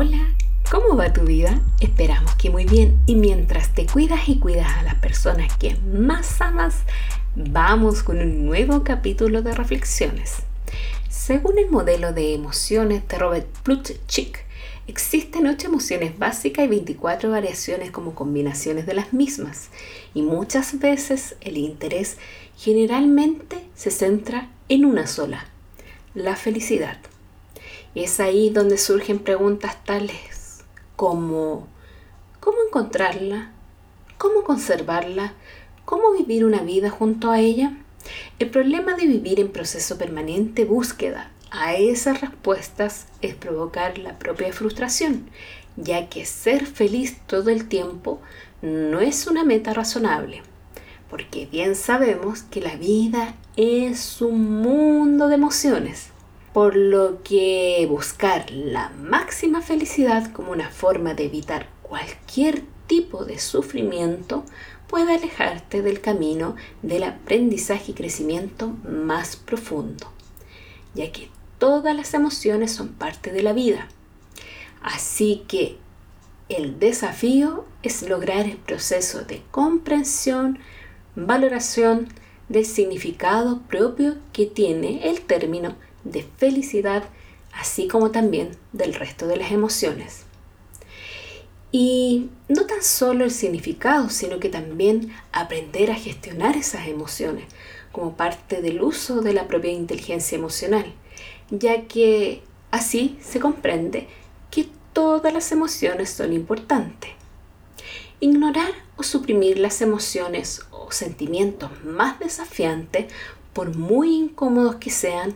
Hola, ¿cómo va tu vida? Esperamos que muy bien y mientras te cuidas y cuidas a las personas que más amas, vamos con un nuevo capítulo de reflexiones. Según el modelo de emociones de Robert Plutchik, existen 8 emociones básicas y 24 variaciones como combinaciones de las mismas, y muchas veces el interés generalmente se centra en una sola, la felicidad. Es ahí donde surgen preguntas tales como ¿cómo encontrarla? ¿Cómo conservarla? ¿Cómo vivir una vida junto a ella? El problema de vivir en proceso permanente búsqueda a esas respuestas es provocar la propia frustración, ya que ser feliz todo el tiempo no es una meta razonable, porque bien sabemos que la vida es un mundo de emociones por lo que buscar la máxima felicidad como una forma de evitar cualquier tipo de sufrimiento puede alejarte del camino del aprendizaje y crecimiento más profundo, ya que todas las emociones son parte de la vida. Así que el desafío es lograr el proceso de comprensión, valoración del significado propio que tiene el término de felicidad, así como también del resto de las emociones. Y no tan solo el significado, sino que también aprender a gestionar esas emociones como parte del uso de la propia inteligencia emocional, ya que así se comprende que todas las emociones son importantes. Ignorar o suprimir las emociones o sentimientos más desafiantes, por muy incómodos que sean,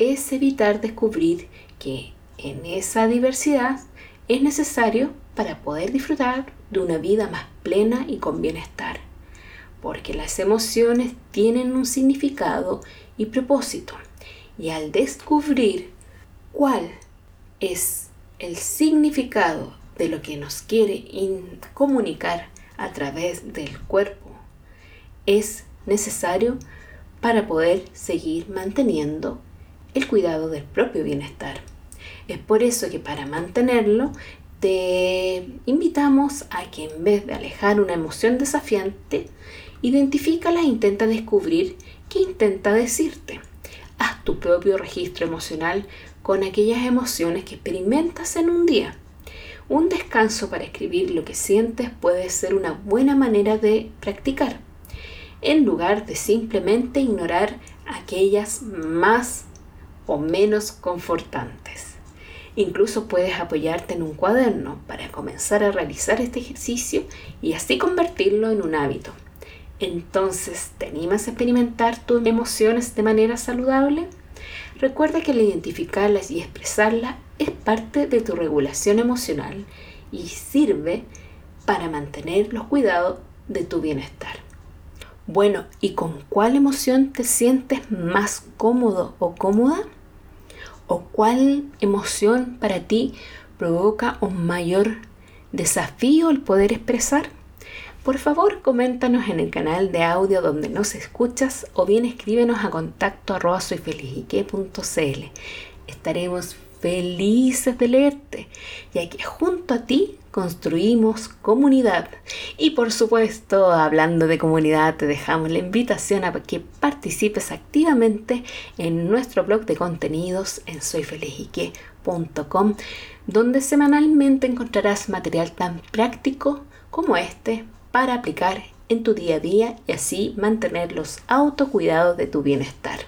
es evitar descubrir que en esa diversidad es necesario para poder disfrutar de una vida más plena y con bienestar, porque las emociones tienen un significado y propósito, y al descubrir cuál es el significado de lo que nos quiere comunicar a través del cuerpo, es necesario para poder seguir manteniendo el cuidado del propio bienestar. Es por eso que para mantenerlo te invitamos a que en vez de alejar una emoción desafiante, identifícala e intenta descubrir qué intenta decirte. Haz tu propio registro emocional con aquellas emociones que experimentas en un día. Un descanso para escribir lo que sientes puede ser una buena manera de practicar, en lugar de simplemente ignorar aquellas más o menos confortantes. Incluso puedes apoyarte en un cuaderno para comenzar a realizar este ejercicio y así convertirlo en un hábito. Entonces, ¿te animas a experimentar tus emociones de manera saludable? Recuerda que el identificarlas y expresarlas es parte de tu regulación emocional y sirve para mantener los cuidados de tu bienestar. Bueno, ¿y con cuál emoción te sientes más cómodo o cómoda? O cuál emoción para ti provoca un mayor desafío el poder expresar? Por favor, coméntanos en el canal de audio donde nos escuchas o bien escríbenos a contacto arroba Estaremos felices de leerte, ya que junto a ti construimos comunidad. Y por supuesto, hablando de comunidad, te dejamos la invitación a que participes activamente en nuestro blog de contenidos en soyfelizique.com, donde semanalmente encontrarás material tan práctico como este para aplicar en tu día a día y así mantener los autocuidados de tu bienestar.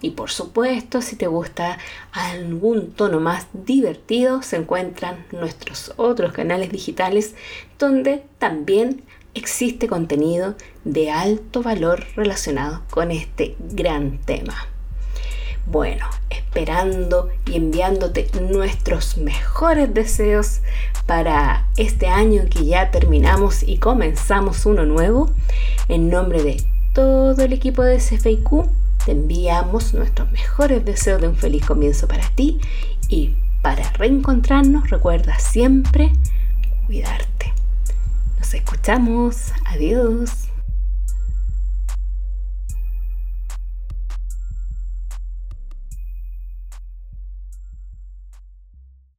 Y por supuesto, si te gusta algún tono más divertido, se encuentran nuestros otros canales digitales donde también existe contenido de alto valor relacionado con este gran tema. Bueno, esperando y enviándote nuestros mejores deseos para este año que ya terminamos y comenzamos uno nuevo, en nombre de todo el equipo de CFIQ, te enviamos nuestros mejores deseos de un feliz comienzo para ti y para reencontrarnos recuerda siempre cuidarte. Nos escuchamos. Adiós.